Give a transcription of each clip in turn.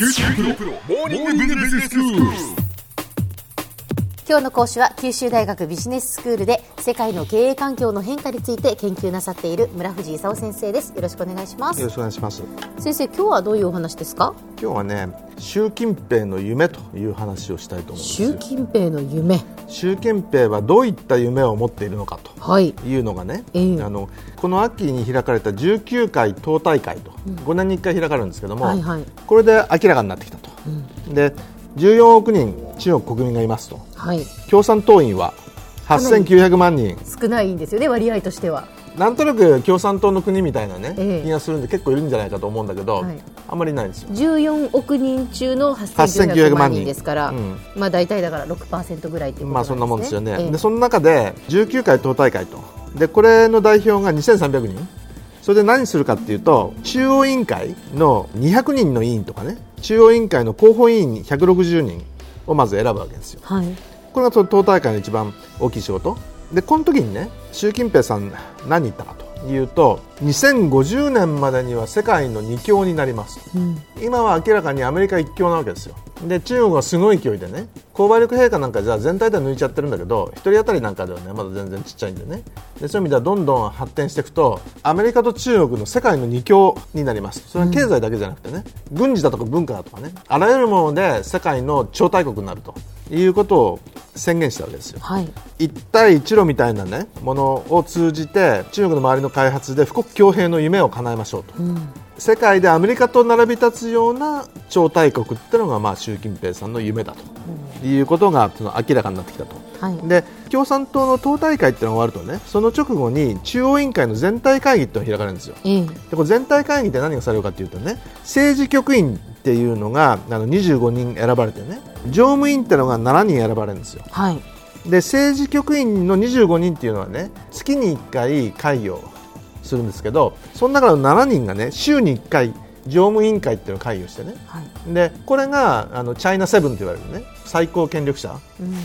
九州大学モーニングビジネススクール。今日の講師は九州大学ビジネススクールで世界の経営環境の変化について研究なさっている村藤勲先生です。よろしくお願いします。よろしくお願いします。先生今日はどういうお話ですか？今日はね習近平の夢という話をしたいと思うんです。よ習近平の夢。習近平はどういった夢を持っているのかとはい。いうのがね、ええ。あのこの秋に開かれた19回党大会と、5年に1回開かれるんですけども、はいはい。これで明らかになってきたと、で14億人中国国民がいますと。はい。共産党員は8900万人。少ないんですよね割合としては。なんとなく共産党の国みたいなね、ええ。気がするんで結構いるんじゃないかと思うんだけど、はい。あんまりいないんですよ。14億人中の8900 8900万人万人ですから、うん。まあ大体だから6%ぐらいっていうことまあそんなもんですよね、ええ。でその中で19回党大会と。でこれの代表が2300人。それで何するかっていうと中央委員会の200人の委員とかね。中央委員会の広報委員160人をまず選ぶわけですよ。はい。これがその党大会の一番大きい仕事。でこの時にね習近平さん何言ったかというと2050年までには世界の2強になります、今は明らかにアメリカ1強なわけですよ。で中国はすごい勢いでね購買力陛下なんかじゃあ全体では抜いちゃってるんだけど1人当たりなんかではねまだ全然ちっちゃいんでね。でそういう意味ではどんどん発展していくとアメリカと中国の世界の2強になります。それは経済だけじゃなくてね、軍事だとか文化だとかねあらゆるもので世界の超大国になるということを宣言したわけですよ。はい。一帯一路みたいな、ね、ものを通じて中国の周りの開発で富国強兵の夢を叶えましょうと、世界でアメリカと並び立つような超大国っていうのが、まあ、習近平さんの夢だと。いうことがその明らかになってきたと。はい。で共産党の党大会っていうのが終わるとねその直後に中央委員会の全体会議っていうのが開かれるんですよ。ええ。でこれ全体会議って何がされるかというとね政治局員っていうのがあの25人選ばれてね常務員ってのが7人選ばれるんですよ。はいで政治局員の25人っていうのはね月に1回会議をするんですけどその中の7人がね週に1回常務委員会っていうのを会議をしてねはいでこれがあのチャイナセブンと言われるね最高権力者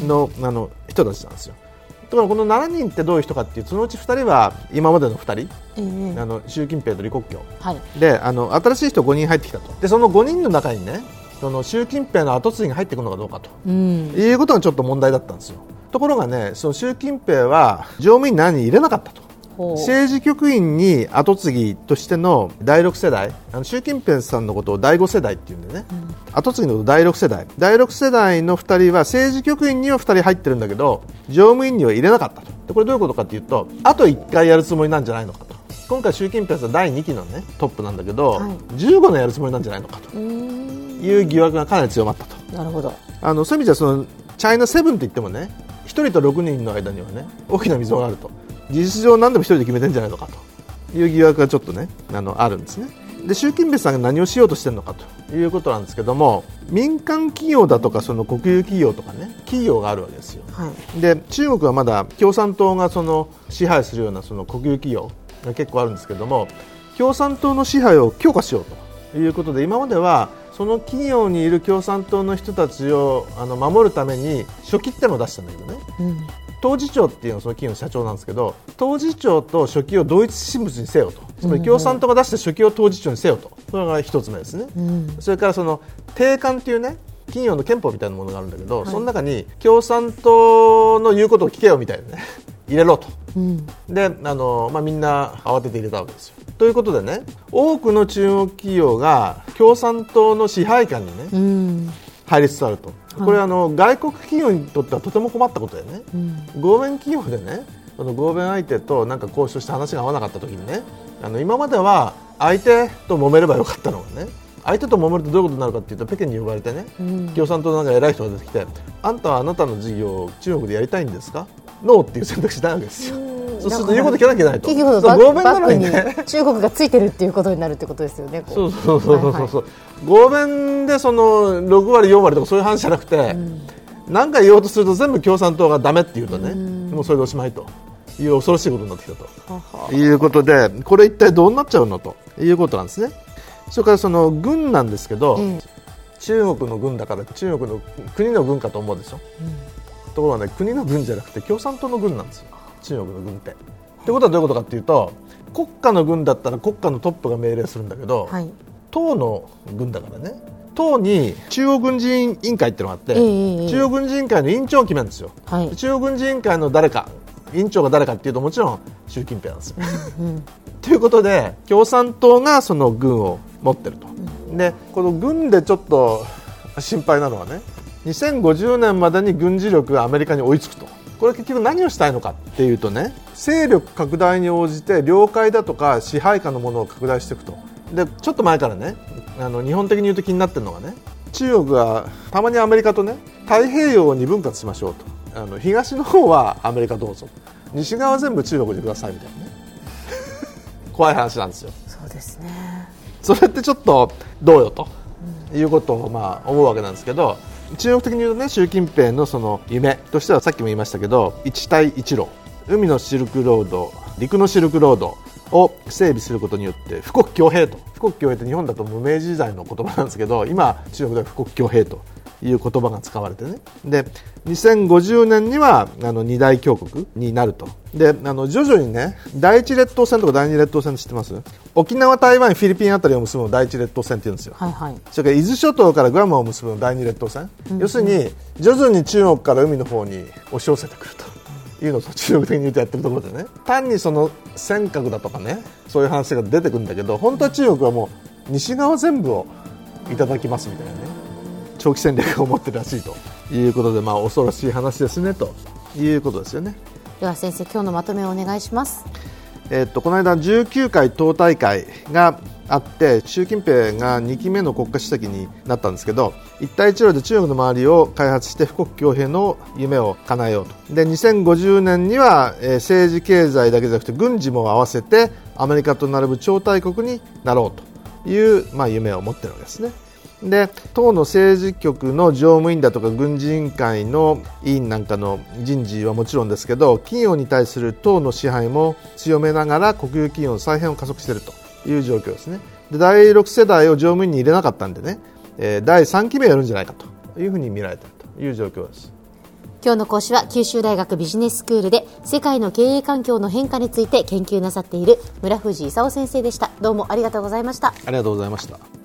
の,、あの人たちなんですよ。ところがこの7人ってどういう人かっていうそのうち2人は今までの2人、ええ。あの習近平と李克強。はい。であの新しい人5人入ってきたと。でその5人の中にねその習近平の後継ぎが入ってくるのかどうかと。うん。いうことがちょっと問題だったんですよ。ところがね、その習近平は常務員何人入れなかったと。政治局員に後継ぎとしての第6世代あの習近平さんのことを第5世代っていうんでね、後継ぎのことを第6世代。第6世代の2人は政治局員には2人入ってるんだけど常務員には入れなかったと。でこれどういうことかというとあと1回やるつもりなんじゃないのかと。今回習近平さん第2期の、ね、トップなんだけど、はい。15年やるつもりなんじゃないのかと。いう疑惑がかなり強まったと。なるほど。あのそういう意味じゃそのチャイナセブンって言ってもね1人と6人の間にはね大きな溝があると事実上何でも1人で決めてんじゃないのかと。いう疑惑がちょっとねあのあるんですね。で習近平さんが何をしようとしてるのかということなんですけども民間企業だとかその国有企業とかね企業があるわけですよ。はい。で中国はまだ共産党がその支配するようなその国有企業が結構あるんですけども共産党の支配を強化しようということで今まではその企業にいる共産党の人たちをあの守るために書記ってのを出したんだけどね。うん。当事長っていうのはその企業の社長なんですけど当事長と書記を同一人物にせよと。つまり共産党が出した書記を当事長にせよと。それが一つ目ですね。うん。それからその定款っていうね企業の憲法みたいなものがあるんだけど、その中に共産党の言うことを聞けよみたいなね。入れろと。うん。であの、まあ、みんな慌てて入れたわけですよ。ということでね多くの中国企業が共産党の支配下にねうん。入りつつあると、これはあの外国企業にとってはとても困ったことでね、うん。合弁企業でねその合弁相手となんか交渉して話が合わなかった時にねあの今までは相手と揉めればよかったのがね相手と揉めるとどういうことになるかっていうと北京に呼ばれてね、うん。共産党のなんか偉い人が出てきてあんたはあなたの事業を中国でやりたいんですか？ノーっていう選択肢ないわけですよ。そうすると言うこと聞かなきゃいけないと。企業のそうバッ中国がついてるっていうことになるってことですよね。こそうそうそうそうそう、合弁でその6割4割とかそういう話じゃなくて、何か言おうとすると全部共産党がダメって言うとね、もうそれでおしまいという恐ろしいことになってきたと。ははいうことでこれ一体どうなっちゃうのということなんですね。それからその軍なんですけど、え中国の軍だから中国の国の軍かと思うでしょ、ところがね国の軍じゃなくて共産党の軍なんですよ中国の軍って。ってことはどういうことかっていうと国家の軍だったら国家のトップが命令するんだけど、はい。党の軍だからね。党に中央軍事委員会っていうのがあって、ええ、中央軍事委員会の委員長を決めるんですよ、はい、中央軍事委員会の誰か委員長が誰かっていうともちろん習近平なんですよ。ということで共産党がその軍を持ってると、でこの軍でちょっと心配なのはね2050年までに軍事力がアメリカに追いつくとこれ結局何をしたいのかっていうとね勢力拡大に応じて領海だとか支配下のものを拡大していくと。でちょっと前からねあの日本的に言うと気になってるのがね中国がたまにアメリカとね太平洋を2分割しましょうと。あの東の方はアメリカどうぞ。西側全部中国でくださいみたいなね。怖い話なんですよ。そうですね。それってちょっとどうよと、いうことをまあ思うわけなんですけど中国的に言うとね習近平のその夢としてはさっきも言いましたけど一帯一路海のシルクロード陸のシルクロードを整備することによって富国強兵と。富国強兵って日本だと無名時代の言葉なんですけど今中国では富国強兵と。いう言葉が使われてね。で2050年にはあの二大強国になると。であの徐々にね第一列島線とか第二列島線知ってます？沖縄、台湾、フィリピンあたりを結ぶの第一列島線って言うんですよ、はいはい、それから伊豆諸島からグアムを結ぶの第二列島線、うんうん、要するに徐々に中国から海の方に押し寄せてくると。いうのを中国的に言うとやってるところでね。単にその尖閣だとかねそういう話が出てくるんだけど本当は中国はもう西側全部をいただきますみたいなね長期戦略を持ってるらしいということで、まあ、恐ろしい話ですねということですよねでは先生今日のまとめをお願いします。えっと、この間19回党大会があって習近平が2期目の国家主席になったんですけど一帯一路で中国の周りを開発して富国強兵の夢を叶えようとで2050年には、えー、政治経済だけじゃなくて軍事も合わせてアメリカと並ぶ超大国になろうという、まあ、夢を持っているわけですね。で党の政治局の常務委員だとか軍事委員会の委員なんかの人事はもちろんですけど企業に対する党の支配も強めながら国有企業の再編を加速しているという状況ですね。で第6世代を常務委員に入れなかったんでね、えー、第3期目やるんじゃないかというふうに見られているという状況です。今日の講師は九州大学ビジネススクールで世界の経営環境の変化について研究なさっている村藤勲先生でした。どうもありがとうございました。ありがとうございました